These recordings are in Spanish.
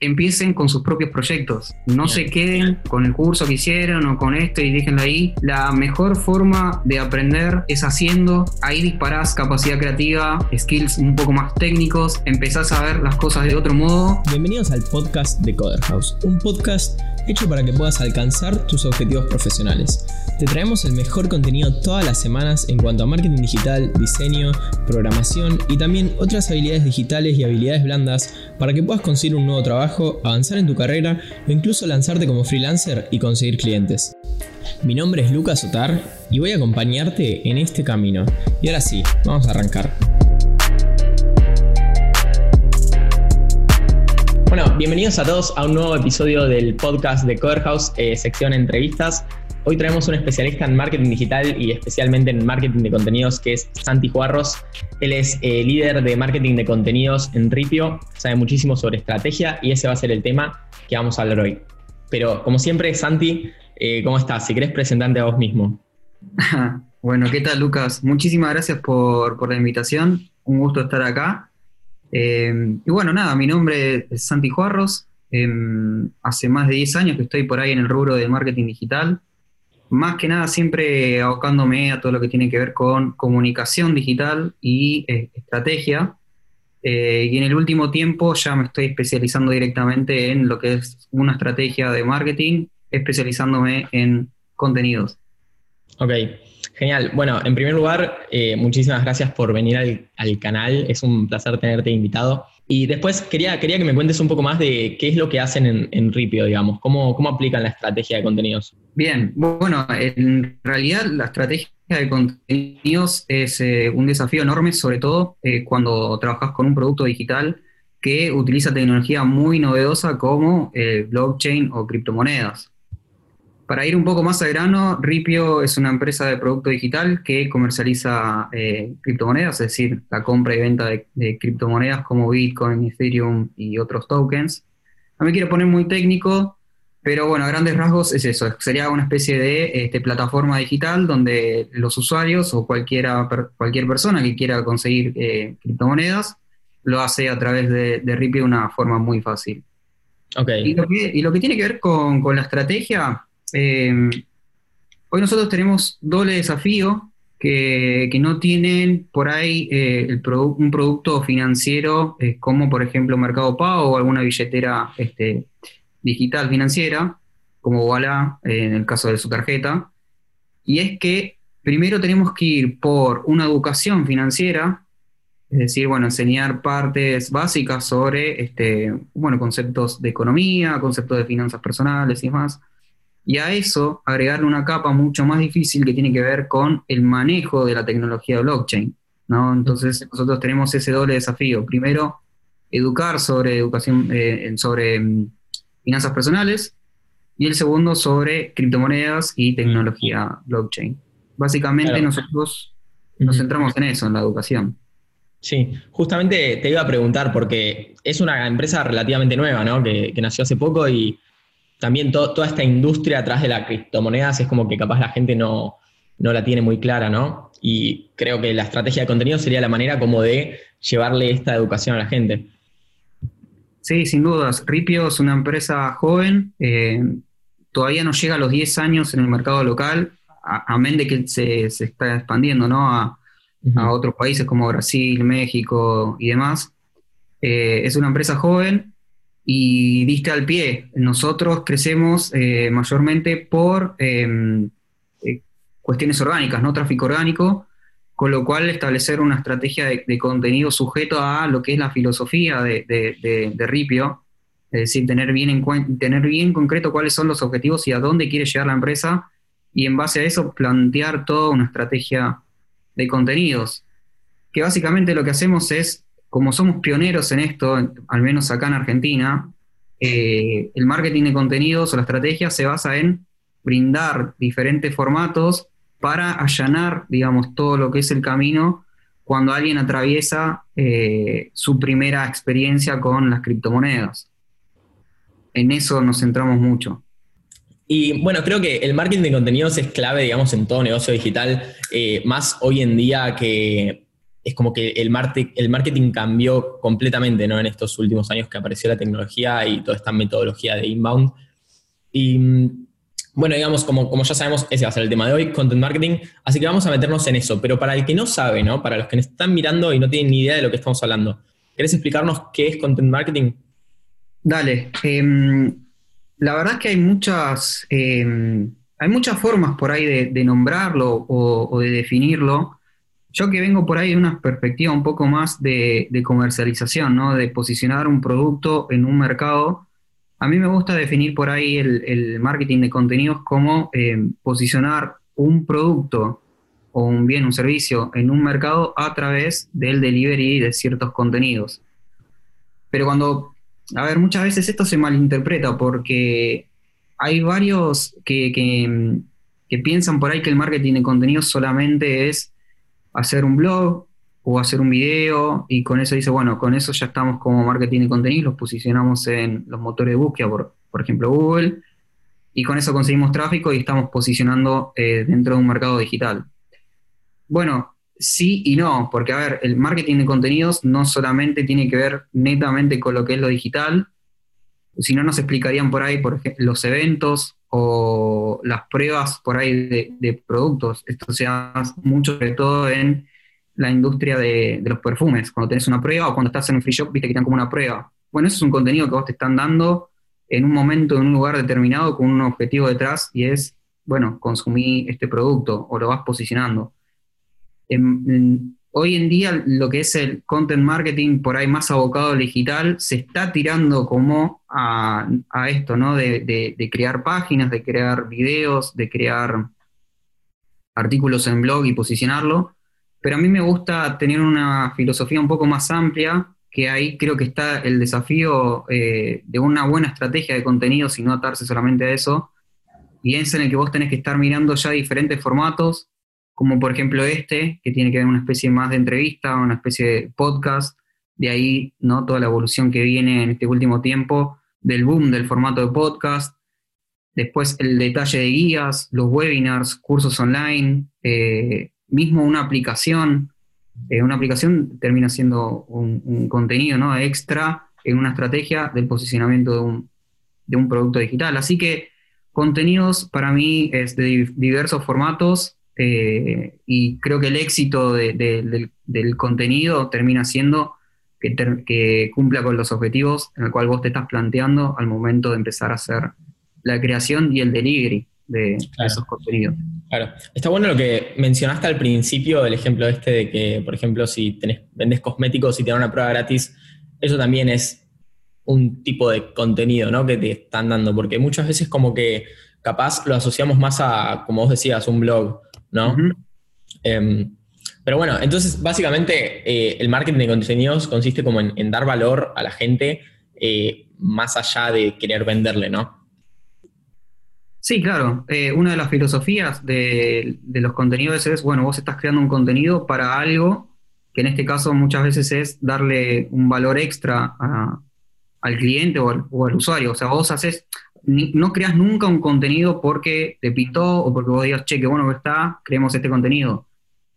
empiecen con sus propios proyectos. No se queden con el curso que hicieron o con esto y déjenlo ahí. La mejor forma de aprender es haciendo. Ahí disparás capacidad creativa, skills un poco más técnicos, empezás a ver las cosas de otro modo. Bienvenidos al podcast de Coder House, un podcast hecho para que puedas alcanzar tus objetivos profesionales. Te traemos el mejor contenido todas las semanas en cuanto a marketing digital, diseño, programación y también otras habilidades digitales y habilidades blandas para que puedas conseguir un nuevo trabajo, avanzar en tu carrera o incluso lanzarte como freelancer y conseguir clientes. Mi nombre es Lucas Otar y voy a acompañarte en este camino. Y ahora sí, vamos a arrancar. Bueno, bienvenidos a todos a un nuevo episodio del podcast de Coder House, eh, sección entrevistas. Hoy traemos un especialista en marketing digital y especialmente en marketing de contenidos que es Santi Juarros. Él es eh, líder de marketing de contenidos en Ripio, sabe muchísimo sobre estrategia y ese va a ser el tema que vamos a hablar hoy. Pero como siempre, Santi, eh, ¿cómo estás? Si querés presentarte a vos mismo. bueno, ¿qué tal Lucas? Muchísimas gracias por, por la invitación, un gusto estar acá. Eh, y bueno, nada, mi nombre es Santi Juarros, em, hace más de 10 años que estoy por ahí en el rubro de marketing digital más que nada siempre abocándome a todo lo que tiene que ver con comunicación digital y eh, estrategia. Eh, y en el último tiempo ya me estoy especializando directamente en lo que es una estrategia de marketing, especializándome en contenidos. Ok, genial. Bueno, en primer lugar, eh, muchísimas gracias por venir al, al canal. Es un placer tenerte invitado. Y después quería, quería que me cuentes un poco más de qué es lo que hacen en, Ripio, digamos, cómo, cómo aplican la estrategia de contenidos. Bien, bueno, en realidad la estrategia de contenidos es eh, un desafío enorme, sobre todo eh, cuando trabajas con un producto digital que utiliza tecnología muy novedosa como blockchain o criptomonedas. Para ir un poco más a grano, Ripio es una empresa de producto digital que comercializa eh, criptomonedas, es decir, la compra y venta de, criptomonedas como Bitcoin, Ethereum y otros tokens. No me quiero poner muy técnico, pero bueno, a grandes rasgos es eso, sería una especie de este, plataforma digital donde los usuarios o cualquiera, cualquier persona que quiera conseguir eh, criptomonedas lo hace a través de, Ripio de una forma muy fácil. Okay. Y, lo que, tiene que ver con, con la estrategia Em, hoy nosotros tenemos doble desafío que, no tienen por ahí eh, un producto financiero eh, como por ejemplo Mercado Pago o alguna billetera este, digital financiera, como Walla eh, en el caso de su tarjeta. Y es que primero tenemos que ir por una educación financiera, es decir, bueno, enseñar partes básicas sobre este, bueno, conceptos de economía, conceptos de finanzas personales y demás y a eso agregarle una capa mucho más difícil que tiene que ver con el manejo de la tecnología blockchain. ¿no? Entonces nosotros tenemos ese doble desafío. Primero, educar sobre educación, eh, sobre mm, finanzas personales y el segundo sobre criptomonedas y tecnología blockchain. Básicamente nosotros nos centramos en eso, en la educación. Sí, justamente te iba a preguntar, porque es una empresa relativamente nueva, ¿no? Que, que nació hace poco y también toda esta industria atrás de las criptomonedas es como que capaz la gente no, la tiene muy clara, ¿no? Y creo que la estrategia de contenido sería la manera como de llevarle esta educación a la gente. Sí, sin dudas. Ripio es una empresa joven, eh, todavía no llega a los 10 años en el mercado local, amén de que se, está expandiendo ¿no? a, otros países como Brasil, México y demás. Eh, es una empresa joven, y diste al pie. Nosotros crecemos eh, mayormente por em, eh, cuestiones orgánicas, no tráfico orgánico, con lo cual establecer una estrategia de, contenido sujeto a lo que es la filosofía de, Ripio, es decir, tener bien, en tener bien concreto cuáles son los objetivos y a dónde quiere llegar la empresa, y en base a eso plantear toda una estrategia de contenidos, que básicamente lo que hacemos es como somos pioneros en esto, al menos acá en Argentina, eh, el marketing de contenidos o la estrategia se basa en brindar diferentes formatos para allanar, digamos, todo lo que es el camino cuando alguien atraviesa eh, su primera experiencia con las criptomonedas. En eso nos centramos mucho. Y bueno, creo que el marketing de contenidos es clave, digamos, en todo negocio digital, eh, más hoy en día que es como que el, el marketing cambió completamente ¿no? en estos últimos años que apareció la tecnología y toda esta metodología de inbound. Y bueno, digamos, como, como ya sabemos, ese va a ser el tema de hoy, content marketing, así que vamos a meternos en eso. Pero para el que no sabe, ¿no? para los que están mirando y no tienen ni idea de lo que estamos hablando, ¿querés explicarnos qué es content marketing? Dale. Em, la verdad es que hay muchas, em, hay muchas formas por ahí de, nombrarlo o de definirlo. Yo que vengo por ahí de una perspectiva un poco más de, comercialización, ¿no? De posicionar un producto en un mercado. A mí me gusta definir por ahí el, marketing de contenidos como eh, posicionar un producto o un bien, un servicio en un mercado a través del delivery de ciertos contenidos. Pero cuando, a ver, muchas veces esto se malinterpreta porque hay varios que, que piensan por ahí que el marketing de contenidos solamente es hacer un blog o hacer un video y con eso dice, bueno, con eso ya estamos como marketing de contenido, los posicionamos en los motores de búsqueda, por, por ejemplo Google, y con eso conseguimos tráfico y estamos posicionando eh, dentro de un mercado digital. Bueno, sí y no, porque a ver, el marketing de contenidos no solamente tiene que ver netamente con lo que es lo digital, si no nos explicarían por ahí, por ejemplo, los eventos o las pruebas por ahí de, productos. Esto se hace mucho, sobre todo en la industria de, los perfumes. Cuando tenés una prueba o cuando estás en un free shop, viste que están como una prueba. Bueno, eso es un contenido que vos te están dando en un momento, en un lugar determinado, con un objetivo detrás, y es, bueno, consumí este producto o lo vas posicionando hoy en día lo que es el content marketing por ahí más abocado al digital se está tirando como a, esto, ¿no? De, crear páginas, de crear videos, de crear artículos en blog y posicionarlo. Pero a mí me gusta tener una filosofía un poco más amplia, que ahí creo que está el desafío eh, de una buena estrategia de contenido, sin no atarse solamente a eso. Y es en el que vos tenés que estar mirando ya diferentes formatos, como por ejemplo este, que tiene que ver una especie más de entrevista, una especie de podcast, de ahí ¿no? toda la evolución que viene en este último tiempo del boom del formato de podcast, después el detalle de guías, los webinars, cursos online, eh, mismo una aplicación, eh, una aplicación termina siendo un, contenido ¿no? extra en una estrategia del posicionamiento de un, de un producto digital. Así que contenidos para mí es de diversos formatos, eh, y creo que el éxito del, contenido termina siendo que, cumpla con los objetivos en el cual vos te estás planteando al momento de empezar a hacer la creación y el delivery de, esos contenidos. Claro, está bueno lo que mencionaste al principio, el ejemplo este de que, por ejemplo, si tenés, vendes cosméticos y te dan una prueba gratis, eso también es un tipo de contenido ¿no? que te están dando, porque muchas veces como que capaz lo asociamos más a, como vos decías, un blog ¿no? Em, pero bueno, entonces básicamente eh, el marketing de contenidos consiste como en, dar valor a la gente eh, más allá de querer venderle, ¿no? Sí, claro. Eh, una de las filosofías de, los contenidos es, bueno, vos estás creando un contenido para algo que en este caso muchas veces es darle un valor extra al cliente o al, usuario. O sea, vos haces, no creas nunca un contenido porque te pintó o porque vos digas, che, qué bueno que está, creemos este contenido.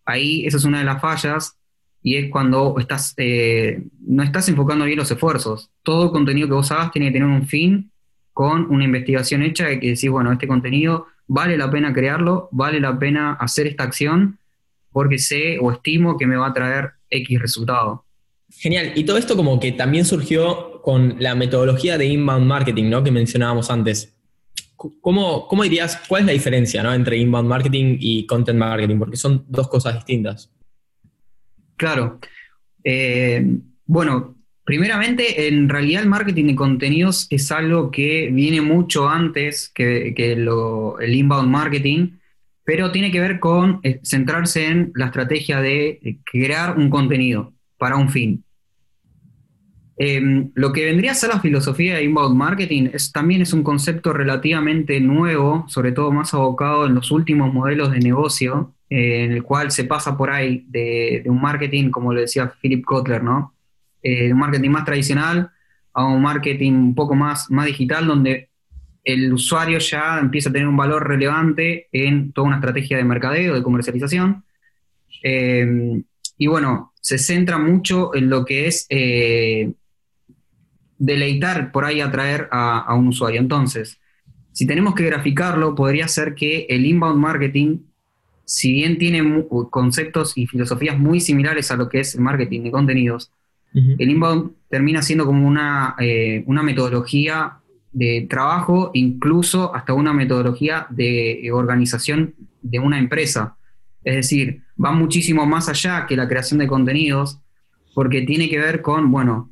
Ahí esa es una de las fallas y es cuando estás, eh, no estás enfocando bien los esfuerzos. Todo contenido que vos hagas tiene que tener un fin con una investigación hecha de que decís, bueno, este contenido vale la pena crearlo, vale la pena hacer esta acción porque sé o estimo que me va a traer X resultado. Genial. Y todo esto como que también surgió con la metodología de inbound marketing, ¿no? Que mencionábamos antes. ¿Cómo, cómo dirías, cuál es la diferencia ¿no? entre inbound marketing y content marketing? Porque son dos cosas distintas. Claro. Eh, bueno, primeramente, en realidad el marketing de contenidos es algo que viene mucho antes que, el inbound marketing, pero tiene que ver con eh, centrarse en la estrategia de crear un contenido para un fin. Em, lo que vendría a ser la filosofía de inbound marketing también es un concepto relativamente nuevo, sobre todo más abocado en los últimos modelos de negocio, eh, en el cual se pasa por ahí de, un marketing, como lo decía Philip Kotler, ¿no? Eh, un marketing más tradicional a un marketing un poco más, más digital, donde el usuario ya empieza a tener un valor relevante en toda una estrategia de mercadeo, de comercialización. Em, y bueno, se centra mucho en lo que es eh, deleitar, por ahí atraer a, a, un usuario. Entonces, si tenemos que graficarlo, podría ser que el inbound marketing, si bien tiene conceptos y filosofías muy similares a lo que es el marketing de contenidos, el inbound termina siendo como una, eh, una metodología de trabajo, incluso hasta una metodología de organización de una empresa. Es decir, va muchísimo más allá que la creación de contenidos, porque tiene que ver con, bueno,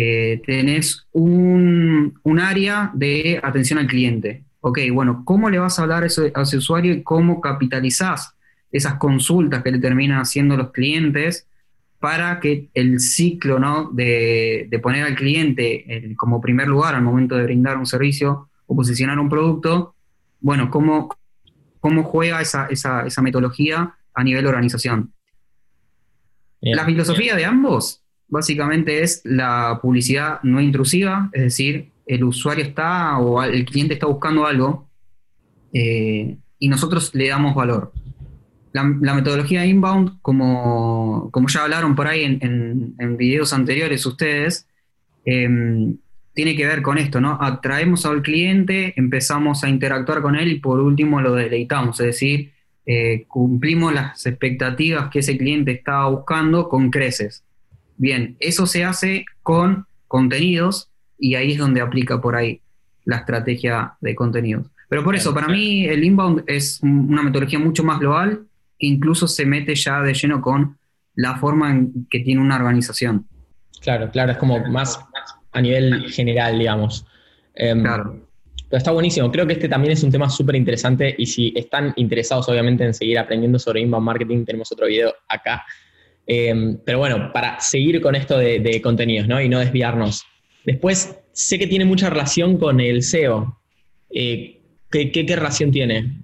eh, tenés un, área de atención al cliente. Ok, bueno, ¿cómo le vas a hablar a ese, a ese usuario y cómo capitalizás esas consultas que le terminan haciendo los clientes para que el ciclo ¿no? de, poner al cliente como primer lugar al momento de brindar un servicio o posicionar un producto, bueno, cómo, cómo juega esa, esa, esa metodología a nivel organización. la filosofía de ambos básicamente es la publicidad no intrusiva, es decir, el usuario está o el cliente está buscando algo eh, y nosotros le damos valor la, metodología inbound, como, como, ya hablaron por ahí en, en, videos anteriores ustedes, em, tiene que ver con esto, ¿no? Atraemos al cliente, empezamos a interactuar con él y por último lo deleitamos, es decir, eh, cumplimos las expectativas que ese cliente estaba buscando con creces. Bien, eso se hace con contenidos y ahí es donde aplica por ahí la estrategia de contenidos. Pero por eso, para mí el inbound es una metodología mucho más global que incluso se mete ya de lleno con la forma en que tiene una organización. Claro, claro, es como más a nivel general, digamos. Em, claro. Pero está buenísimo. Creo que este también es un tema súper interesante y si están interesados obviamente en seguir aprendiendo sobre inbound marketing, tenemos otro video acá. Em, pero bueno, para seguir con esto de, contenidos ¿no? y no desviarnos. Después, sé que tiene mucha relación con el SEO. Eh, ¿qué, relación tiene?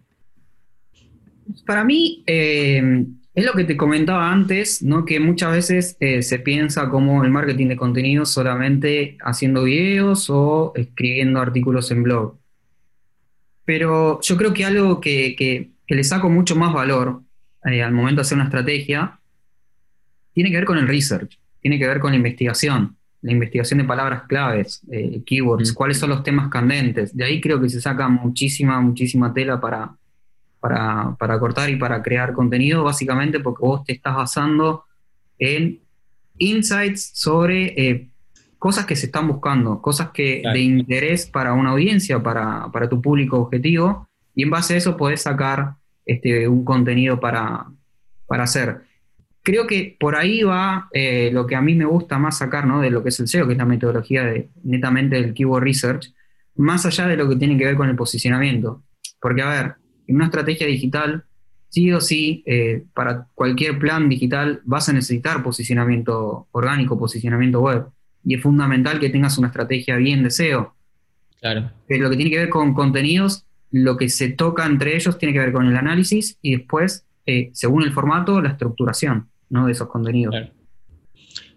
Para mí, eh, es lo que te comentaba antes, ¿no? que muchas veces eh, se piensa como el marketing de contenido solamente haciendo videos o escribiendo artículos en blog. Pero yo creo que algo que, le saco mucho más valor eh, al momento de hacer una estrategia tiene que ver con el research, tiene que ver con la investigación, la investigación de palabras claves, keywords, mm. cuáles son los temas candentes. De ahí creo que se saca muchísima, muchísima tela para, para, cortar y para crear contenido, básicamente porque vos te estás basando en insights sobre eh, cosas que se están buscando, cosas que de interés para una audiencia, para, tu público objetivo, y en base a eso podés sacar este, un contenido para, hacer. Creo que por ahí va eh, lo que a mí me gusta más sacar ¿no? de lo que es el SEO, que es la metodología de, netamente del Keyword Research, más allá de lo que tiene que ver con el posicionamiento. Porque, a ver, en una estrategia digital, sí o sí, eh, para cualquier plan digital vas a necesitar posicionamiento orgánico, posicionamiento web. Y es fundamental que tengas una estrategia bien de SEO. Claro. Pero lo que tiene que ver con contenidos, lo que se toca entre ellos tiene que ver con el análisis y después, eh, según el formato, la estructuración ¿no? de esos contenidos. Claro.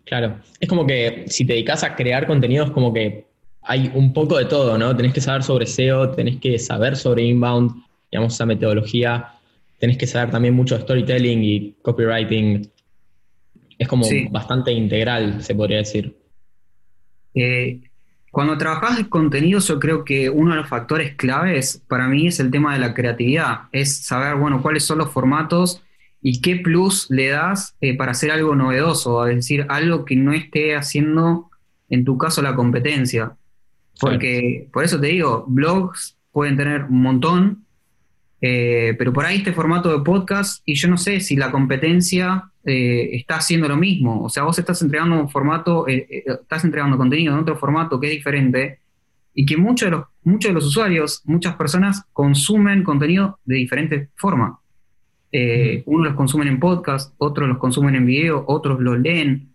claro. Es como que si te dedicas a crear contenidos, como que hay un poco de todo, ¿no? Tenés que saber sobre SEO, tenés que saber sobre inbound, digamos, esa metodología, tenés que saber también mucho de storytelling y copywriting. Es como bastante integral, se podría decir. Eh, cuando trabajas en contenidos, yo creo que uno de los factores claves para mí es el tema de la creatividad. Es saber, bueno, cuáles son los formatos y qué plus le das eh, para hacer algo novedoso, es decir, algo que no esté haciendo, en tu caso, la competencia. Porque, por eso te digo, blogs pueden tener un montón, eh, pero por ahí este formato de podcast, y yo no sé si la competencia eh, está haciendo lo mismo. O sea, vos estás entregando un formato, eh, estás entregando contenido en otro formato que es diferente, y que muchos de, los, muchos de los usuarios, muchas personas consumen contenido de diferente forma. Unos los consumen en podcast, otros los consumen en video, otros lo leen,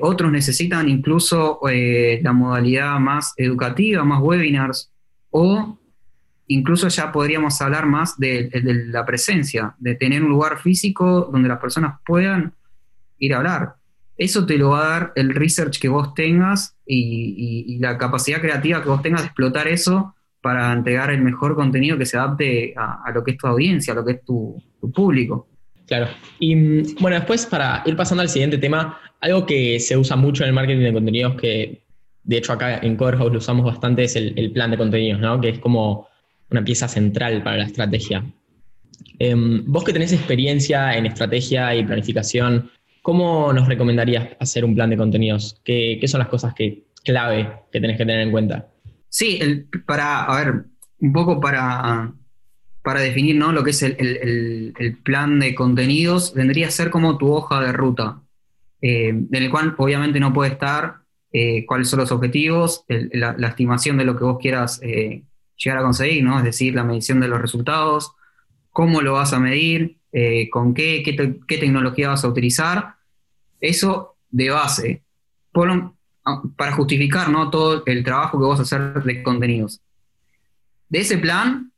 otros necesitan incluso la modalidad más educativa, más webinars, o incluso ya podríamos hablar más de, la presencia, de tener un lugar físico donde las personas puedan ir a hablar. Eso te lo va a dar el research que vos tengas y, la capacidad creativa que vos tengas de explotar eso para entregar el mejor contenido que se adapte a, lo que es tu audiencia, a lo que es tu, público. Claro. Y mm, bueno, después para ir pasando al siguiente tema, algo que se usa mucho en el marketing de contenidos, que de hecho acá en Coderhouse lo usamos bastante, es el, plan de contenidos, ¿no? Que es como una pieza central para la estrategia. Em, vos que tenés experiencia en estrategia y planificación, ¿cómo nos recomendarías hacer un plan de contenidos? ¿Qué, son las cosas que, clave que tenés que tener en cuenta? Sí, para, a ver, un poco para, para definir ¿no? lo que es el, plan de contenidos, vendría a ser como tu hoja de ruta, eh, en el cual obviamente no puede estar eh, cuáles son los objetivos, la, estimación de lo que vos quieras eh, llegar a conseguir, ¿no? es decir, la medición de los resultados, cómo lo vas a medir, con qué, qué, tecnología vas a utilizar, eso de base, ah, para justificar ¿no? todo el trabajo que vas a hacer de contenidos. De ese plan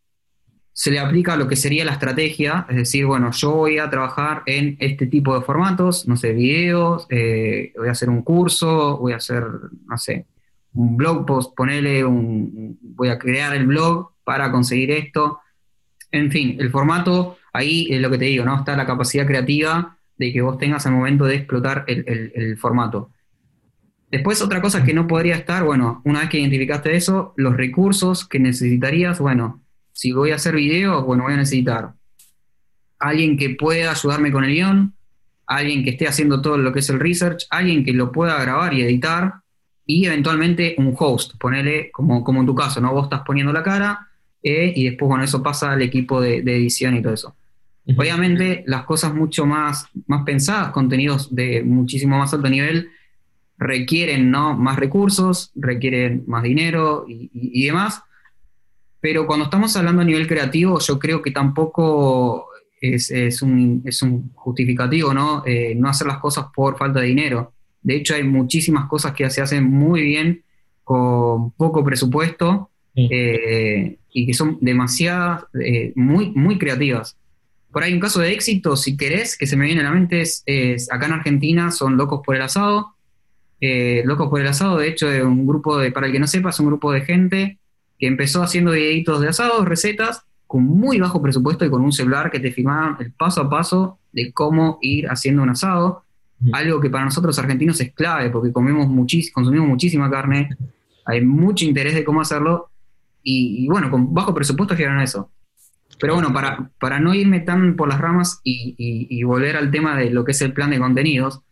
se le aplica lo que sería la estrategia, es decir, bueno, yo voy a trabajar en este tipo de formatos, no sé, videos, eh, voy a hacer un curso, voy a hacer, no sé, un blog post, ponele un, voy a crear el blog para conseguir esto. En fin, el formato, ahí es lo que te digo, ¿no? Está la capacidad creativa de que vos tengas al momento de explotar el formato. Después, otra cosa que no podría estar, bueno, una vez que identificaste eso, los recursos que necesitarías, bueno, si voy a hacer videos, bueno, voy a necesitar alguien que pueda ayudarme con el guion, alguien que esté haciendo todo lo que es el research, alguien que lo pueda grabar y editar, y eventualmente un host, ponele como, como en tu caso, ¿no? Vos estás poniendo la cara eh, y después, bueno, eso pasa al equipo de, edición y todo eso. Obviamente, las cosas mucho más, más pensadas, contenidos de muchísimo más alto nivel, requieren ¿no? más recursos, requieren más dinero y demás. Pero cuando estamos hablando a nivel creativo, yo creo que tampoco es, un, justificativo, ¿no? Eh, no hacer las cosas por falta de dinero. De hecho, hay muchísimas cosas que se hacen muy bien con poco presupuesto eh, y que son demasiadas, eh, muy, muy creativas. Por ahí un caso de éxito, si querés, que se me viene a la mente, es, acá en Argentina son Locos por el Asado. Locos por el Asado, de hecho, es un grupo de, para el que no sepa, es un grupo de gente que empezó haciendo videitos de asados, recetas, con muy bajo presupuesto y con un celular que te filmaban el paso a paso de cómo ir haciendo un asado. Algo que para nosotros argentinos es clave, porque comemos consumimos muchísima carne, hay mucho interés de cómo hacerlo, y, bueno, con bajo presupuesto llegaron a eso. Pero bueno, para, para no irme tan por las ramas y, volver al tema de lo que es el plan de contenidos,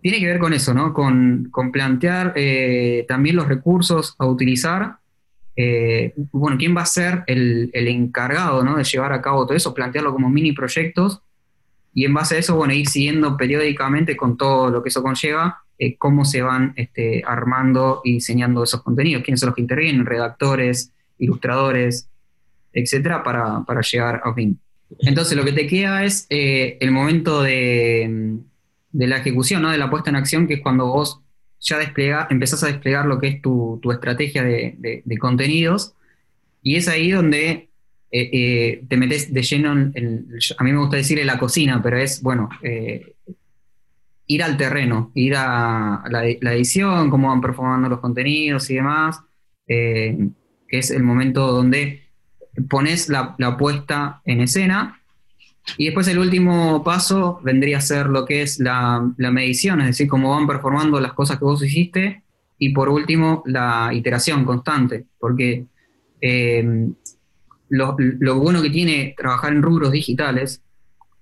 tiene que ver con eso, ¿no? Con, plantear eh, también los recursos a utilizar eh, bueno, quién va a ser el, encargado de llevar a cabo todo eso, plantearlo como mini proyectos y en base a eso, bueno, ir siguiendo periódicamente con todo lo que eso conlleva, eh, cómo se van este, armando y diseñando esos contenidos, quiénes son los que intervienen, redactores, ilustradores, etcétera, para, llegar a fin. Entonces, lo que te queda es el momento de, de la ejecución, ¿no? de la puesta en acción, que es cuando vos ya empezás a desplegar lo que es tu, estrategia de, contenidos y es ahí donde eh, eh, te metes de lleno en, a mí me gusta decir en la cocina, pero es, bueno, eh, ir al terreno, ir a la, edición, cómo van performando los contenidos y demás, que es el momento donde pones la, la puesta en escena y después el último paso vendría a ser lo que es la, medición, es decir, cómo van performando las cosas que vos hiciste. Y por último, la iteración constante, porque eh, lo, bueno que tiene trabajar en rubros digitales,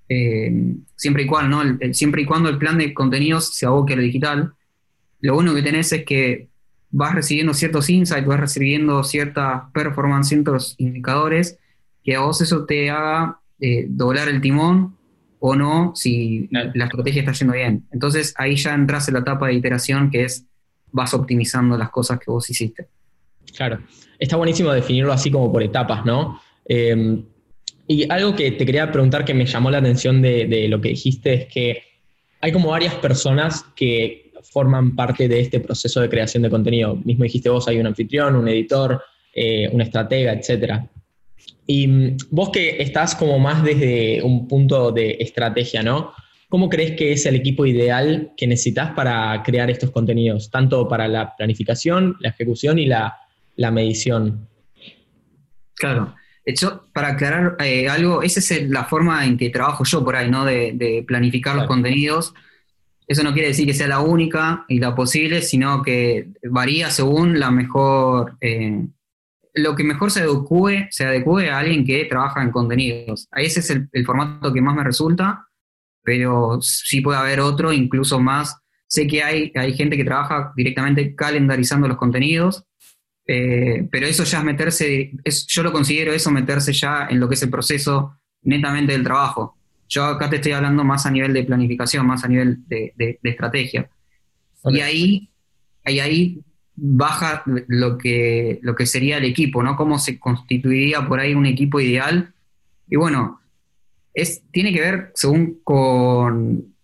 eh, siempre, y cuando, ¿no? siempre y cuando el plan de contenidos se aboque a lo digital, lo bueno que tenés es que vas recibiendo ciertos insights, vas recibiendo ciertas performance, ciertos indicadores, que a vos eso te haga eh, doblar el timón o no si la estrategia está yendo bien. Entonces ahí ya entras en la etapa de iteración que es vas optimizando las cosas que vos hiciste. Claro, está buenísimo definirlo así como por etapas, ¿no? Em, y algo que te quería preguntar que me llamó la atención de, lo que dijiste es que hay como varias personas que forman parte de este proceso de creación de contenido. Mismo dijiste vos, hay un anfitrión, un editor, eh, un estratega, etcétera. Y mm, vos que estás como más desde un punto de estrategia, ¿no? ¿Cómo crees que es el equipo ideal que necesitas para crear estos contenidos, tanto para la planificación, la ejecución y la, medición? Claro. Hecho, para aclarar eh, algo, esa es la forma en que trabajo yo por ahí, ¿no? De, planificar los contenidos. Eso no quiere decir que sea la única y la posible, sino que varía según la mejor, eh, lo que mejor se adecue, se adecue a alguien que trabaja en contenidos. Ese es el, formato que más me resulta, pero sí puede haber otro, incluso más. Sé que hay, hay gente que trabaja directamente calendarizando los contenidos, eh, pero eso ya es meterse, yo lo considero eso meterse ya en lo que es el proceso netamente del trabajo. Yo acá te estoy hablando más a nivel de planificación, más a nivel de, estrategia. Y ahí, ahí, ahí baja lo que, lo que sería el equipo, ¿no? Cómo se constituiría por ahí un equipo ideal. Y bueno, es, tiene que ver según con,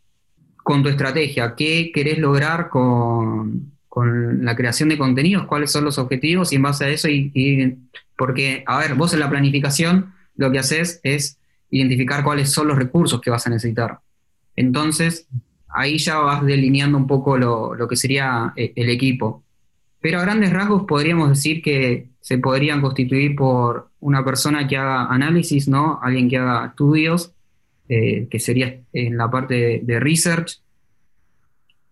con tu estrategia, qué querés lograr con, con la creación de contenidos, cuáles son los objetivos y en base a eso, y, porque, a ver, vos en la planificación lo que haces es identificar cuáles son los recursos que vas a necesitar. Entonces, ahí ya vas delineando un poco lo, que sería eh, el equipo. Pero a grandes rasgos podríamos decir que se podrían constituir por una persona que haga análisis, ¿no? Alguien que haga estudios, eh, que sería en la parte de, research.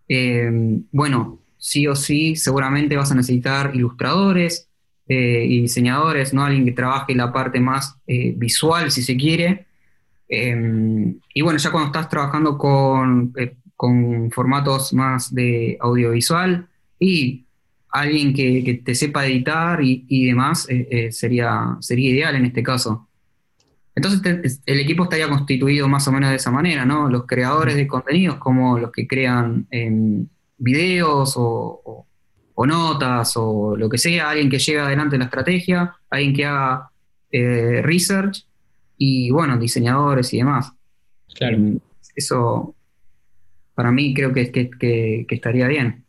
Eh, bueno, sí o sí seguramente vas a necesitar ilustradores eh, y diseñadores, ¿no? Alguien que trabaje la parte más eh, visual, si se quiere. Em, y bueno, ya cuando estás trabajando con, con formatos más de audiovisual y alguien que, te sepa editar y, demás, sería, sería ideal en este caso. Entonces el equipo estaría constituido más o menos de esa manera, ¿no? Los creadores de contenidos como los que crean videos o, notas o lo que sea, alguien que lleve adelante la estrategia, alguien que haga eh, research y bueno, diseñadores y demás. Claro. Eso para mí creo que, que, que estaría bien.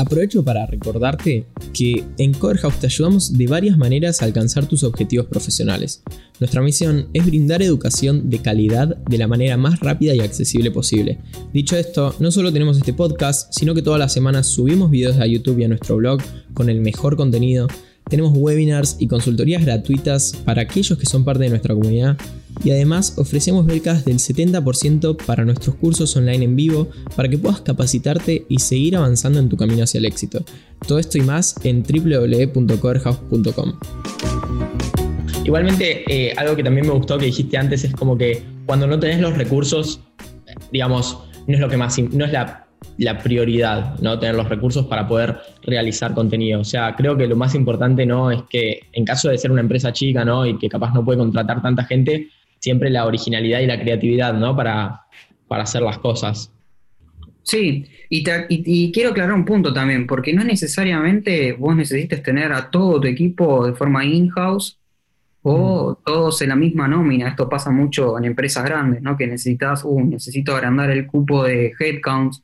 Aprovecho para recordarte que en Coderhouse te ayudamos de varias maneras a alcanzar tus objetivos profesionales. Nuestra misión es brindar educación de calidad de la manera más rápida y accesible posible. Dicho esto, no solo tenemos este podcast, sino que todas las semanas subimos videos a YouTube y a nuestro blog con el mejor contenido tenemos webinars y consultorías gratuitas para aquellos que son parte de nuestra comunidad y además ofrecemos becas del 70% para nuestros cursos online en vivo para que puedas capacitarte y seguir avanzando en tu camino hacia el éxito. Todo esto y más en www.coverhouse.com. Igualmente, eh, algo que también me gustó que dijiste antes es como que cuando no tenés los recursos, digamos, no es lo que más, no es la la prioridad, ¿no? Tener los recursos para poder realizar contenido. O sea, creo que lo más importante, ¿no? Es que en caso de ser una empresa chica, ¿no? Y que capaz no puede contratar tanta gente, siempre la originalidad y la creatividad, ¿no? Para, para hacer las cosas. Sí, y, quiero aclarar un punto también, porque no necesariamente vos necesites tener a todo tu equipo de forma in-house o mm. todos en la misma nómina. Esto pasa mucho en empresas grandes, ¿no? Que necesitas, uh, necesito agrandar el cupo de headcounts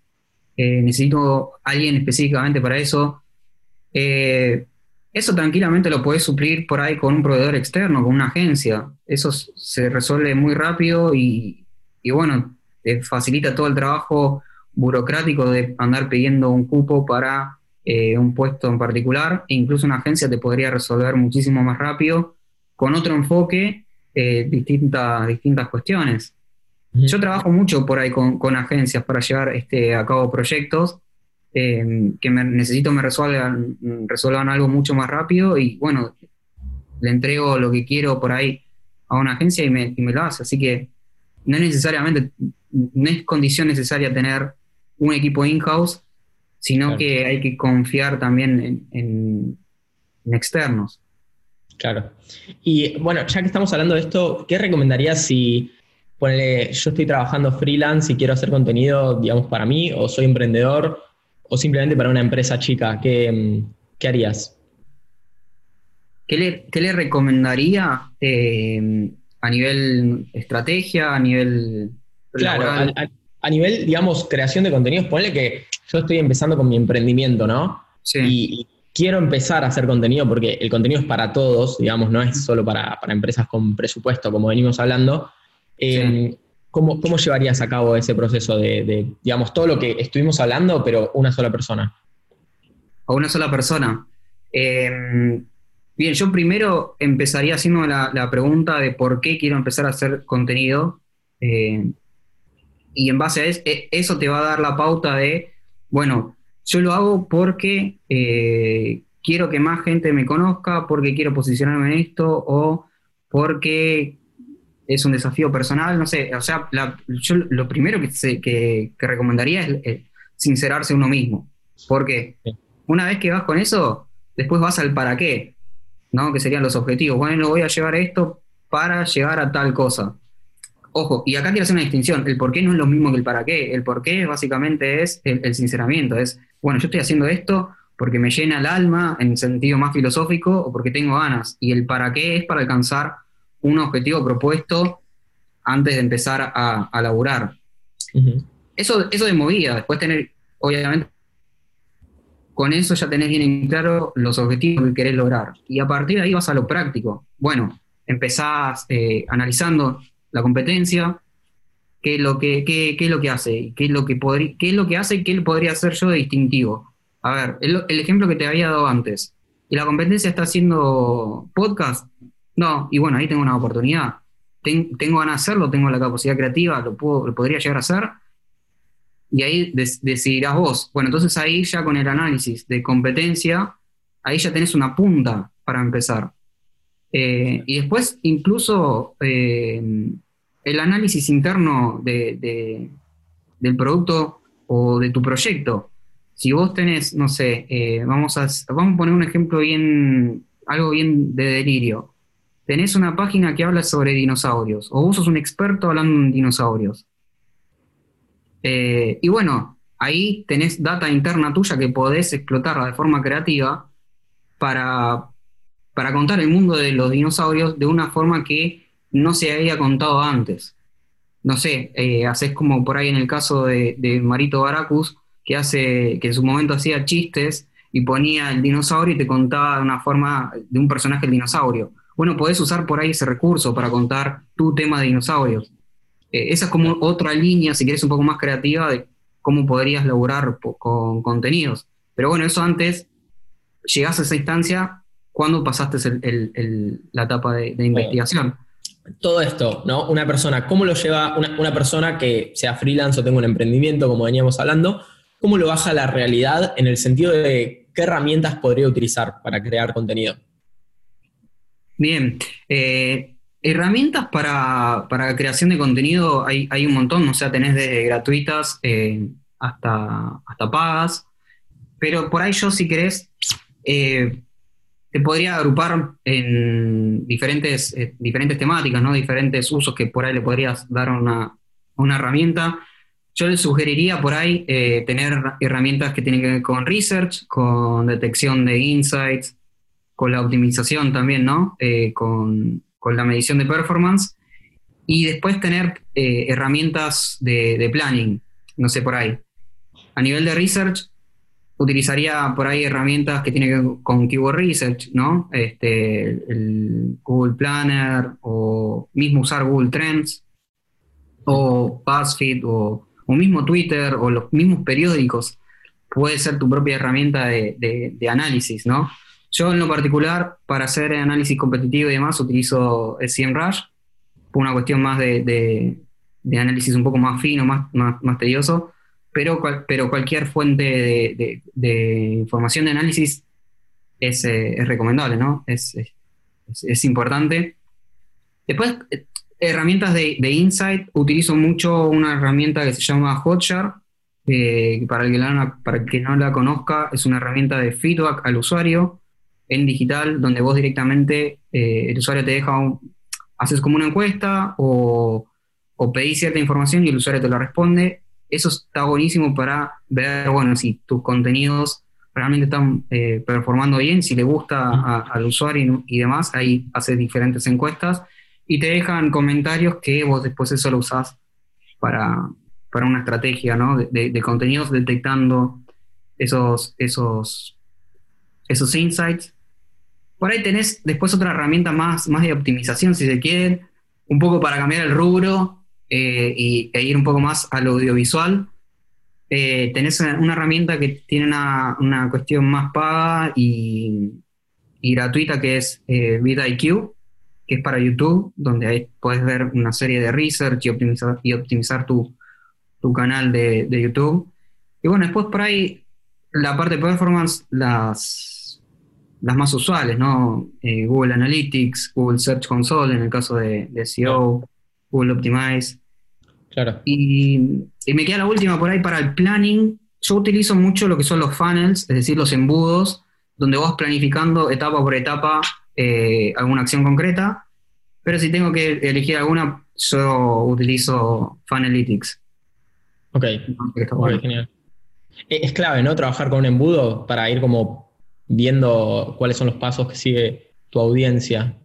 eh, necesito alguien específicamente para eso. Eh, eso tranquilamente lo puedes suplir por ahí con un proveedor externo, con una agencia. Eso se resuelve muy rápido y, bueno, te facilita todo el trabajo burocrático de andar pidiendo un cupo para eh, un puesto en particular. E incluso una agencia te podría resolver muchísimo más rápido con otro enfoque distintas, distintas cuestiones. Yo trabajo mucho por ahí con, agencias para llevar este, a cabo proyectos eh, que me, necesito me resuelvan, resuelvan algo mucho más rápido y bueno, le entrego lo que quiero por ahí a una agencia y me, lo hace. Así que no es necesariamente, no es condición necesaria tener un equipo in-house, sino que hay que confiar también en, en externos. Claro. Y bueno, ya que estamos hablando de esto, ¿qué recomendarías si ponele, yo estoy trabajando freelance y quiero hacer contenido, digamos, para mí, o soy emprendedor, o simplemente para una empresa chica, ¿qué, harías? ¿Qué le, recomendaría eh, a nivel estrategia, a nivel... Claro, a, nivel, digamos, creación de contenidos, ponle que yo estoy empezando con mi emprendimiento, ¿no? Sí. Y, quiero empezar a hacer contenido porque el contenido es para todos, digamos, no es solo para, para empresas con presupuesto, como venimos hablando, Em, ¿cómo, llevarías a cabo ese proceso de, digamos, todo lo que estuvimos hablando, pero una sola persona? A una sola persona. Em, bien, yo primero empezaría haciendo la, pregunta de por qué quiero empezar a hacer contenido. Eh, y en base a eso, e, eso te va a dar la pauta de, bueno, yo lo hago porque eh, quiero que más gente me conozca, porque quiero posicionarme en esto o porque es un desafío personal, no sé, o sea, yo lo primero que, que, recomendaría es, sincerarse uno mismo, porque una vez que vas con eso, después vas al para qué, ¿no? Que serían los objetivos. Bueno, voy a llevar esto para llegar a tal cosa. Ojo, y acá quiero hacer una distinción. El por qué no es lo mismo que el para qué. El por qué básicamente es el, el sinceramiento. Es, bueno, yo estoy haciendo esto porque me llena el alma en sentido más filosófico o porque tengo ganas. Y el para qué es para alcanzar un objetivo propuesto antes de empezar a, a laburar. eso, eso de movida, después tener, obviamente, con eso ya tenés bien en claro los objetivos que querés lograr. Y a partir de ahí vas a lo práctico. Bueno, empezás eh, analizando la competencia, qué es lo que, qué, es lo que hace, qué es lo que, podría, qué es lo que hace y qué podría hacer yo de distintivo. A ver, el, ejemplo que te había dado antes. ¿Y la competencia está haciendo podcast? No, y bueno, ahí tengo una oportunidad. tengo ganas de hacerlo, tengo la capacidad creativa, lo, puedo, lo podría llegar a hacer. Y ahí decidirás vos. Bueno, entonces ahí ya con el análisis de competencia, ahí ya tenés una punta para empezar. Eh, y después incluso eh, el análisis interno de, del producto o de tu proyecto si vos tenés, no sé, eh, vamos, a, vamos a poner un ejemplo bien, algo bien de delirio. Tenés una página que habla sobre dinosaurios, o vos sos un experto hablando de dinosaurios. Eh, y bueno, ahí tenés data interna tuya que podés explotarla de forma creativa para, para contar el mundo de los dinosaurios de una forma que no se había contado antes. No sé, eh, haces como por ahí en el caso de, de Marito Baracus, que hace, que en su momento hacía chistes y ponía el dinosaurio y te contaba de una forma de un personaje el dinosaurio. Bueno, podés usar por ahí ese recurso para contar tu tema de dinosaurios. Eh, esa es como otra línea, si quieres, un poco más creativa de cómo podrías lograr con contenidos. Pero bueno, eso antes, llegás a esa instancia cuando pasaste la etapa de, investigación. Todo esto, ¿no? Una persona, ¿cómo lo lleva una, una persona que sea freelance o tenga un emprendimiento, como veníamos hablando? ¿Cómo lo baja a la realidad en el sentido de qué herramientas podría utilizar para crear contenido? Bien, eh, herramientas para, creación de contenido hay, un montón, o sea, tenés desde gratuitas eh, hasta, hasta pagas, pero por ahí yo si querés eh, te podría agrupar en diferentes, diferentes temáticas, ¿no? diferentes usos que por ahí le podrías dar una, una herramienta. Yo les sugeriría por ahí tener herramientas que tienen que ver con research, con detección de insights, con la optimización también, ¿no? Eh, con, la medición de performance. Y después tener eh, herramientas de, planning, no sé, por ahí. A nivel de research, utilizaría por ahí herramientas que tienen que ver con Keyword Research, ¿no? Este, el Google Planner o mismo usar Google Trends o BuzzFeed o o mismo Twitter o los mismos periódicos, puede ser tu propia herramienta de, análisis, ¿no? Yo en lo particular, para hacer análisis competitivo y demás, utilizo el CMrush, por una cuestión más de, análisis un poco más fino, más, más, tedioso, pero, pero cualquier fuente de, información de análisis es, eh, recomendable, ¿no? Es, es, importante. Después, herramientas de, insight, utilizo mucho una herramienta que se llama Hotjar, eh, para, el que para que no la conozca, es una herramienta de feedback al usuario en digital, donde vos directamente, eh, el usuario te deja, haces como una encuesta o, o pedís cierta información y el usuario te la responde. Eso está buenísimo para ver, bueno, si tus contenidos realmente están eh, performando bien, si le gusta al usuario y, y demás, ahí haces diferentes encuestas y te dejan comentarios que vos después eso lo usás para, una estrategia ¿no? de, contenidos detectando esos, esos, esos insights. Por ahí tenés después otra herramienta más, más de optimización, si se quiere, un poco para cambiar el rubro eh, y, e ir un poco más al audiovisual. Eh, tenés una, herramienta que tiene una, cuestión más paga y, y gratuita que es eh, VidIQ, que es para YouTube, donde ahí puedes ver una serie de research y optimizar, y optimizar tu, canal de, YouTube. Y bueno, después por ahí la parte de performance, las, las más usuales, ¿no? Eh, Google Analytics, Google Search Console en el caso de, de SEO, Google Optimize. Claro. Y, y, me queda la última por ahí para el planning. Yo utilizo mucho lo que son los funnels, es decir, los embudos, donde vas planificando etapa por etapa eh, alguna acción concreta, pero si tengo que elegir alguna, yo utilizo Funalytics. Ok, genial. Eh, es clave, ¿no? Trabajar con un embudo para ir como viendo cuáles son los pasos que sigue tu audiencia.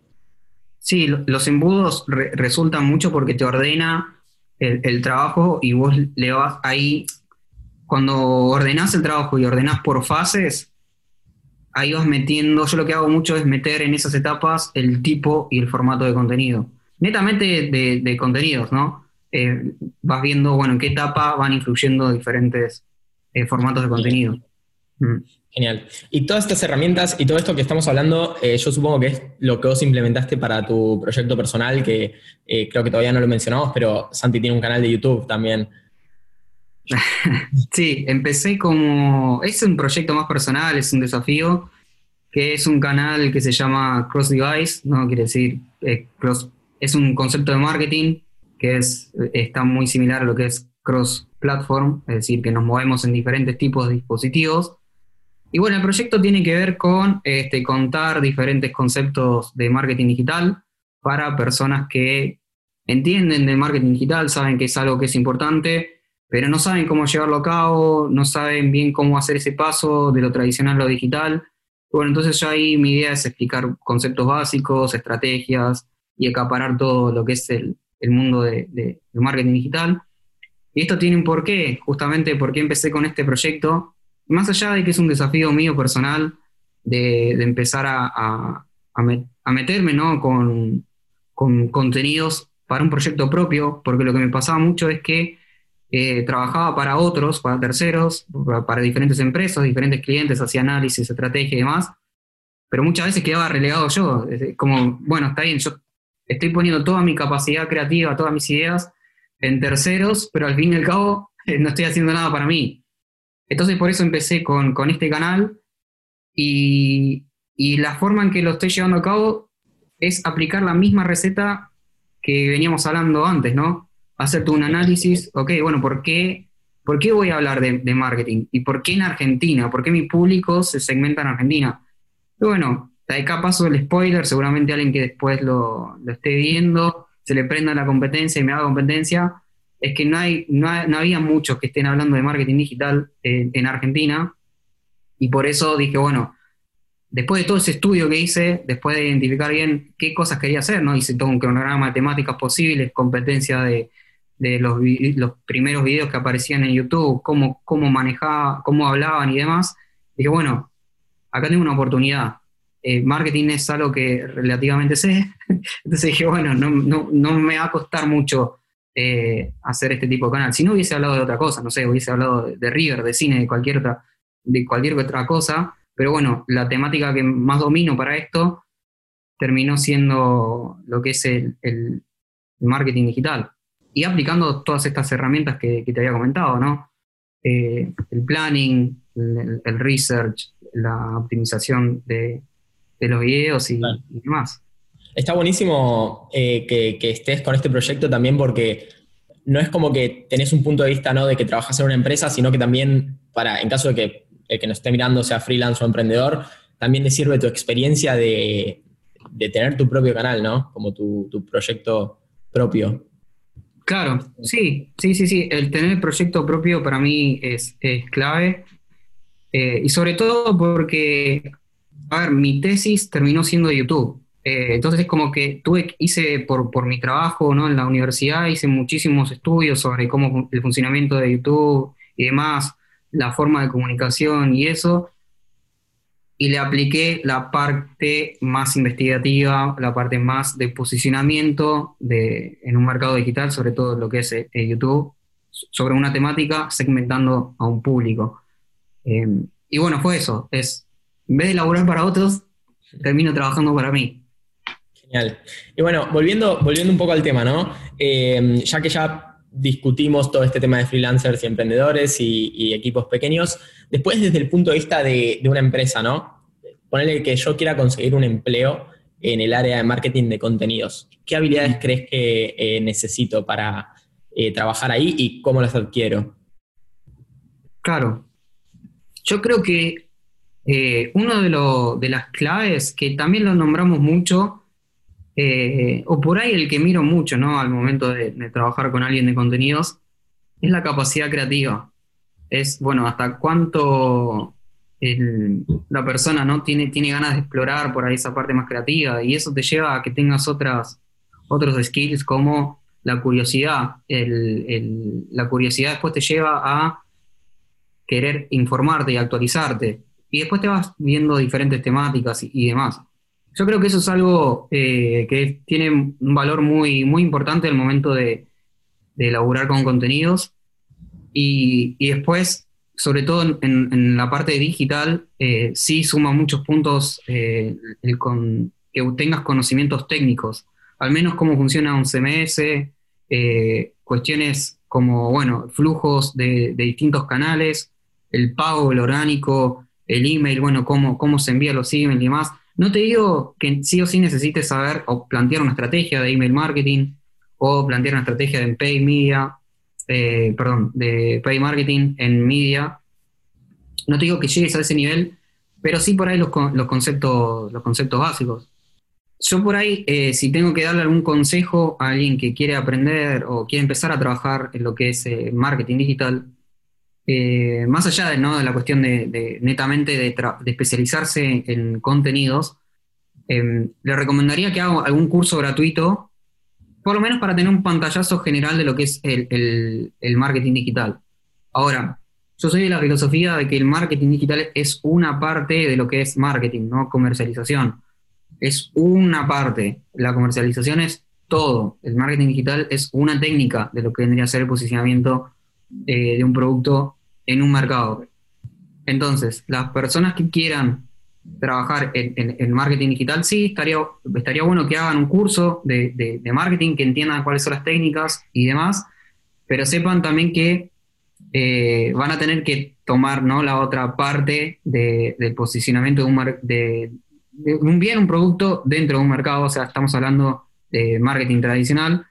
Sí, los embudos resultan mucho porque te ordena el, el, trabajo y vos le vas ahí, cuando ordenás el trabajo y ordenás por fases, ahí vas metiendo, yo lo que hago mucho es meter en esas etapas el tipo y el formato de contenido. Netamente de, contenidos, ¿no? Eh, vas viendo, bueno, en qué etapa van influyendo diferentes eh, formatos de contenido. Mm. Genial. Y todas estas herramientas y todo esto que estamos hablando, eh, yo supongo que es lo que vos implementaste para tu proyecto personal, que creo que todavía no lo mencionamos, pero Santi tiene un canal de YouTube también. sí, empecé como. Es un proyecto más personal, es un desafío, que es un canal que se llama Cross Device, ¿no? Quiere decir, eh, cross, es un concepto de marketing que es, está muy similar a lo que es cross platform, es decir, que nos movemos en diferentes tipos de dispositivos. Y bueno, el proyecto tiene que ver con este, contar diferentes conceptos de marketing digital para personas que entienden de marketing digital, saben que es algo que es importante pero no saben cómo llevarlo a cabo, no saben bien cómo hacer ese paso de lo tradicional a lo digital. Bueno, entonces ya ahí mi idea es explicar conceptos básicos, estrategias y acaparar todo lo que es el, mundo de, marketing digital. Y esto tiene un porqué, justamente porque empecé con este proyecto, más allá de que es un desafío mío personal de, empezar a, meterme ¿no? con, con contenidos para un proyecto propio, porque lo que me pasaba mucho es que eh, trabajaba para otros, para terceros, para, diferentes empresas, diferentes clientes, hacía análisis, estrategia y demás, pero muchas veces quedaba relegado yo, como, bueno, está bien, yo estoy poniendo toda mi capacidad creativa, todas mis ideas en terceros, pero al fin y al cabo no estoy haciendo nada para mí. Entonces por eso empecé con, con este canal y, y la forma en que lo estoy llevando a cabo es aplicar la misma receta que veníamos hablando antes, ¿no? hacerte un análisis, ok, bueno, ¿por qué, ¿por qué voy a hablar de, marketing? ¿Y por qué en Argentina? ¿Por qué mi público se segmenta en Argentina? Y bueno, de acá paso el spoiler, seguramente alguien que después lo, esté viendo, se le prenda la competencia y me haga competencia, es que no, hay, no, había muchos que estén hablando de marketing digital en Argentina, y por eso dije, bueno, después de todo ese estudio que hice, después de identificar bien qué cosas quería hacer, ¿no? Hice todo un cronograma de temáticas posibles, competencia de, de los, los, primeros videos que aparecían en YouTube, cómo, cómo manejaba, cómo hablaban y demás, dije, bueno, acá tengo una oportunidad. Eh, marketing es algo que relativamente sé, entonces dije, bueno, no, no, no me va a costar mucho eh, hacer este tipo de canal. Si no hubiese hablado de otra cosa, no sé, hubiese hablado de, River, de cine, de cualquier otra, de cualquier otra cosa, pero bueno, la temática que más domino para esto terminó siendo lo que es el, el marketing digital y aplicando todas estas herramientas que, te había comentado, ¿no? Eh, el planning, el, research, la optimización de, los videos y, demás. Está buenísimo eh, que, estés con este proyecto también porque no es como que tenés un punto de vista ¿no? de que trabajas en una empresa, sino que también para, en caso de que el que nos esté mirando sea freelance o emprendedor, también le sirve tu experiencia de, tener tu propio canal, ¿no? Como tu, tu proyecto propio. Claro, sí, sí, sí, sí. El tener el proyecto propio para mí es, clave. Eh, y sobre todo porque, a ver, mi tesis terminó siendo de YouTube. Eh, entonces es como que tuve, hice por, por mi trabajo ¿no? en la universidad, hice muchísimos estudios sobre cómo el funcionamiento de YouTube y demás, la forma de comunicación y eso y le apliqué la parte más investigativa, la parte más de posicionamiento de, en un mercado digital, sobre todo lo que es eh, YouTube, sobre una temática segmentando a un público. Eh, y bueno, fue eso, es, en vez de laburar para otros, termino trabajando para mí. Genial. Y bueno, volviendo, volviendo un poco al tema, ¿no? Eh, ya que ya discutimos todo este tema de freelancers y emprendedores y, equipos pequeños, después desde el punto de vista de, una empresa, ¿no? Ponerle que yo quiera conseguir un empleo en el área de marketing de contenidos. ¿Qué habilidades crees que eh, necesito para eh, trabajar ahí y cómo las adquiero? Claro. Yo creo que eh, una de, de, las claves, que también lo nombramos mucho, eh, o por ahí el que miro mucho ¿no? al momento de, trabajar con alguien de contenidos, es la capacidad creativa. Es, bueno, hasta cuánto la persona ¿no? tiene, tiene ganas de explorar por ahí esa parte más creativa y eso te lleva a que tengas otras, otros skills como la curiosidad. la curiosidad después te lleva a querer informarte y actualizarte. Y después te vas viendo diferentes temáticas y, demás. Yo creo que eso es algo eh, que tiene un valor muy, muy importante al momento de, de elaborar con contenidos. Y, después, sobre todo en, la parte digital, eh, sí suma muchos puntos eh, el con, que tengas conocimientos técnicos, al menos cómo funciona un CMS, cuestiones como, bueno, flujos de, de distintos canales, el pago, el orgánico, el email, bueno, cómo, cómo se envía los emails y demás. No te digo que sí o sí necesites saber o plantear una estrategia de email marketing o plantear una estrategia de pay media, eh, perdón, de pay marketing en media. No te digo que llegues a ese nivel, pero sí por ahí los, conceptos, los conceptos básicos. Yo por ahí, eh, si tengo que darle algún consejo a alguien que quiere aprender o quiere empezar a trabajar en lo que es eh, marketing digital, eh, más allá de, la cuestión de, netamente de, especializarse en contenidos, em, le recomendaría que haga algún curso gratuito, por lo menos para tener un pantallazo general de lo que es el, marketing digital. Ahora, yo soy de la filosofía de que el marketing digital es una parte de lo que es marketing, no comercialización. Es una parte. La comercialización es todo. El marketing digital es una técnica de lo que vendría a ser el posicionamiento eh, de un producto en un mercado. Entonces, las personas que quieran trabajar en, marketing digital, sí, estaría, estaría bueno que hagan un curso de, marketing, que entiendan cuáles son las técnicas y demás, pero sepan también que eh, van a tener que tomar ¿no? la otra parte del posicionamiento de un, de, de un bien, un producto dentro de un mercado, o sea, estamos hablando de marketing tradicional,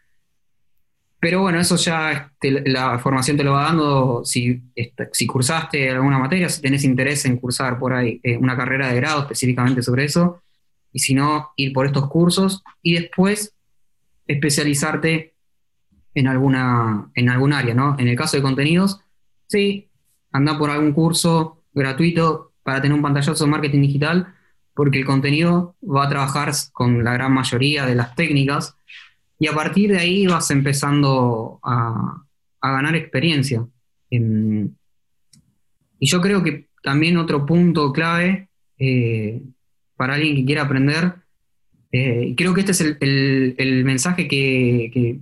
pero bueno, eso ya la formación te lo va dando si, si cursaste alguna materia, si tenés interés en cursar por ahí eh, una carrera de grado específicamente sobre eso, y si no, ir por estos cursos y después especializarte en alguna, en algún área, ¿no? En el caso de contenidos, sí, anda por algún curso gratuito para tener un pantallazo de marketing digital, porque el contenido va a trabajar con la gran mayoría de las técnicas y a partir de ahí vas empezando a, ganar experiencia. y yo creo que también otro punto clave eh, para alguien que quiera aprender, eh, creo que este es el, mensaje que, que,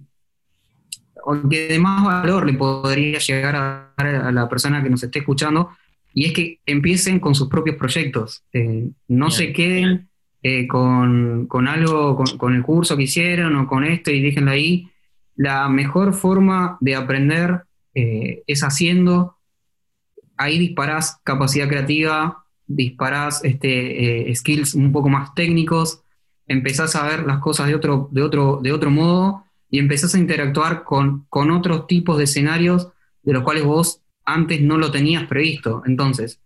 de más valor le podría llegar a dar a la persona que nos esté escuchando, y es que empiecen con sus propios proyectos. Eh, no se queden eh, con, algo, con, el curso que hicieron o con esto y déjenlo ahí. La mejor forma de aprender eh, es haciendo. Ahí disparás capacidad creativa, disparás este, eh, skills un poco más técnicos, empezás a ver las cosas de otro, de otro, de otro modo y empezás a interactuar con, con otros tipos de escenarios de los cuales vos antes no lo tenías previsto. Entonces,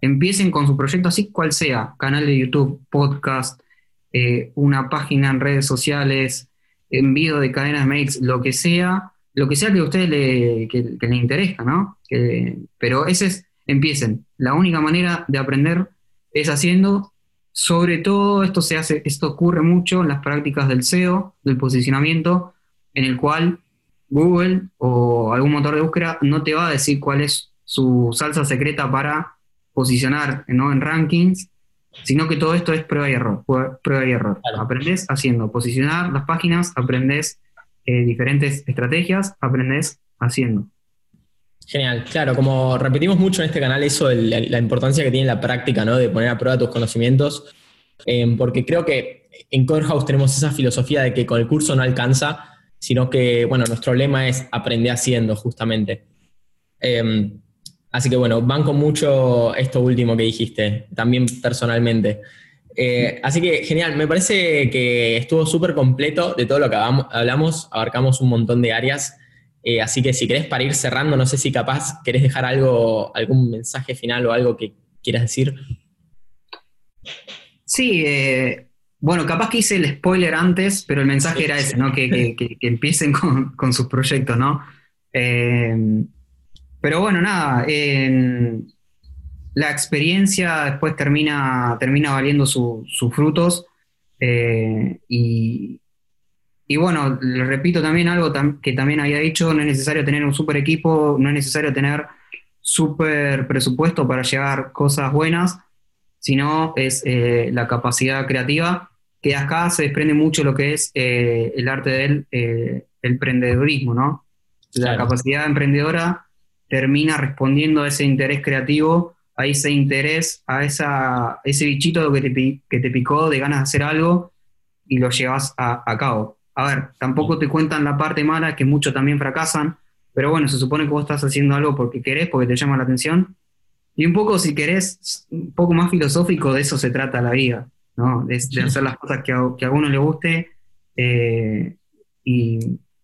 empiecen con su proyecto así cual sea, canal de YouTube, podcast, eh, una página en redes sociales, envío de cadenas de mails, lo que sea, lo que sea que a ustedes le, que, interesa, ¿no? pero ese es, empiecen. La única manera de aprender es haciendo, sobre todo esto se hace, esto ocurre mucho en las prácticas del SEO, del posicionamiento, en el cual Google o algún motor de búsqueda no te va a decir cuál es su salsa secreta para posicionar ¿no? en rankings, sino que todo esto es prueba y error. Prueba y error. Aprendes haciendo, posicionar las páginas, aprendes eh, diferentes estrategias, aprendes haciendo. Genial, claro, como repetimos mucho en este canal eso, la importancia que tiene la práctica, ¿no? De poner a prueba tus conocimientos. eh, porque creo que en Corehouse tenemos esa filosofía de que con el curso no alcanza, sino que, bueno, nuestro lema es aprender haciendo, justamente. Eh, así que, bueno, banco mucho esto último que dijiste, también personalmente. Eh, así que genial, me parece que estuvo súper completo de todo lo que hablamos, abarcamos un montón de áreas. Eh, así que si querés para ir cerrando, no sé si capaz querés dejar algo, algún mensaje final o algo que quieras decir. Sí, eh, bueno, capaz que hice el spoiler antes, pero el mensaje era ese, ¿no? Que, empiecen con, sus proyectos, ¿no? Pero bueno, nada, la experiencia después termina, termina valiendo sus frutos. Eh, y, bueno, le repito también algo que también había dicho, no es necesario tener un super equipo, no es necesario tener super presupuesto para llevar cosas buenas, sino es eh, la capacidad creativa, que acá se desprende mucho lo que es eh, el arte del el emprendedorismo, ¿no? La capacidad emprendedora termina respondiendo a ese interés creativo a ese interés, a, esa, ese bichito que te, que te picó de ganas de hacer algo y lo llevas a, cabo. A ver, tampoco te cuentan la parte mala, que muchos también fracasan, pero bueno, se supone que vos estás haciendo algo porque querés, porque te llama la atención. Y un poco, si querés, un poco más filosófico, de eso se trata la vida, ¿no? De, hacer las cosas que a, que a uno le guste eh, y,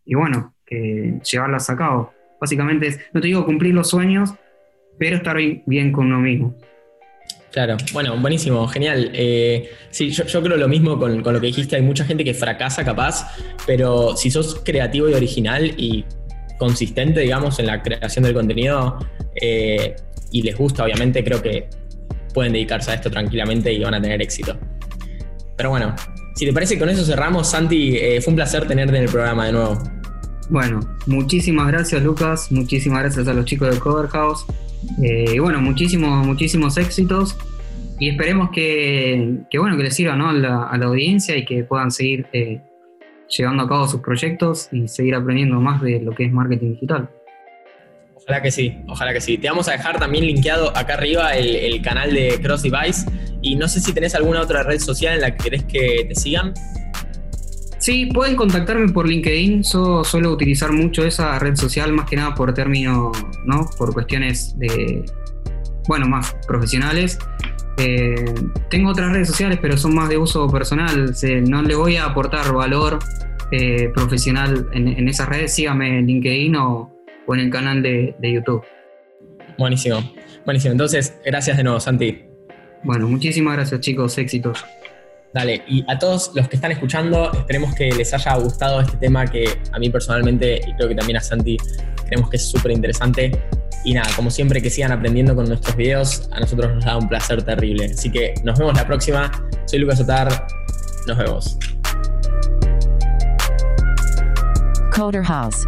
y, bueno, que llevarlas a cabo. Básicamente no te digo cumplir los sueños, pero estar bien con uno mismo. Claro, bueno, buenísimo, genial. Eh, sí, yo, creo lo mismo con, lo que dijiste, hay mucha gente que fracasa capaz, pero si sos creativo y original y consistente, digamos, en la creación del contenido eh, y les gusta, obviamente, creo que pueden dedicarse a esto tranquilamente y van a tener éxito. Pero bueno, si te parece, con eso cerramos. Santi, eh, fue un placer tenerte en el programa de nuevo. Bueno, muchísimas gracias Lucas, muchísimas gracias a los chicos de Cover House. Eh, y bueno, muchísimos, muchísimos éxitos y esperemos que, bueno, que les sirva a, la, audiencia y que puedan seguir eh, llevando a cabo sus proyectos y seguir aprendiendo más de lo que es marketing digital. Ojalá que sí, ojalá que sí. Te vamos a dejar también linkeado acá arriba el, el canal de Cross Device y no sé si tenés alguna otra red social en la que querés que te sigan. Sí, pueden contactarme por LinkedIn. Yo suelo utilizar mucho esa red social, más que nada por término, ¿no? Por cuestiones de, bueno, más profesionales. Eh, tengo otras redes sociales, pero son más de uso personal. no le voy a aportar valor eh, profesional en, esas redes. Sígame en LinkedIn o, en el canal de, de YouTube. Buenísimo, buenísimo. Entonces, gracias de nuevo, Santi. Bueno, muchísimas gracias, chicos. Éxitos. Dale, y a todos los que están escuchando, esperemos que les haya gustado este tema que a mí personalmente, y creo que también a Santi, creemos que es súper interesante. Y nada, como siempre que sigan aprendiendo con nuestros videos, a nosotros nos da un placer terrible. Así que nos vemos la próxima. Soy Lucas Otar. Nos vemos. Coder House.